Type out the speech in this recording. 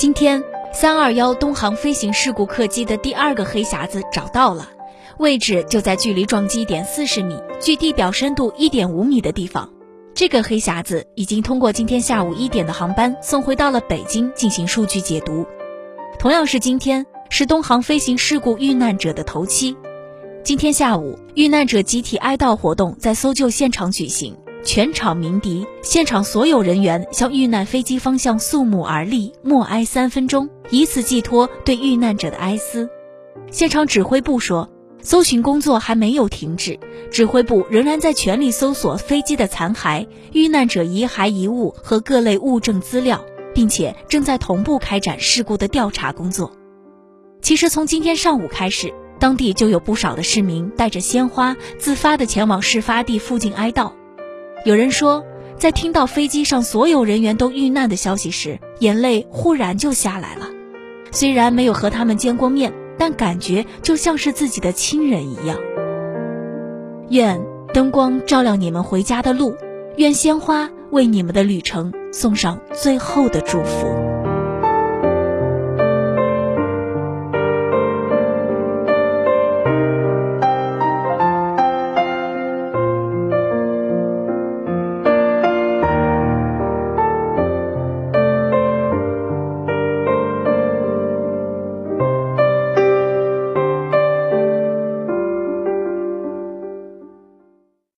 今天，三二幺东航飞行事故客机的第二个黑匣子找到了，位置就在距离撞击点四十米、距地表深度一点五米的地方。这个黑匣子已经通过今天下午一点的航班送回到了北京进行数据解读。同样是今天，是东航飞行事故遇难者的头七。今天下午，遇难者集体哀悼活动在搜救现场举行。全场鸣笛，现场所有人员向遇难飞机方向肃穆而立，默哀三分钟，以此寄托对遇难者的哀思。现场指挥部说，搜寻工作还没有停止，指挥部仍然在全力搜索飞机的残骸、遇难者遗骸遗物和各类物证资料，并且正在同步开展事故的调查工作。其实从今天上午开始，当地就有不少的市民带着鲜花，自发地前往事发地附近哀悼。有人说，在听到飞机上所有人员都遇难的消息时，眼泪忽然就下来了。虽然没有和他们见过面，但感觉就像是自己的亲人一样。愿灯光照亮你们回家的路，愿鲜花为你们的旅程送上最后的祝福。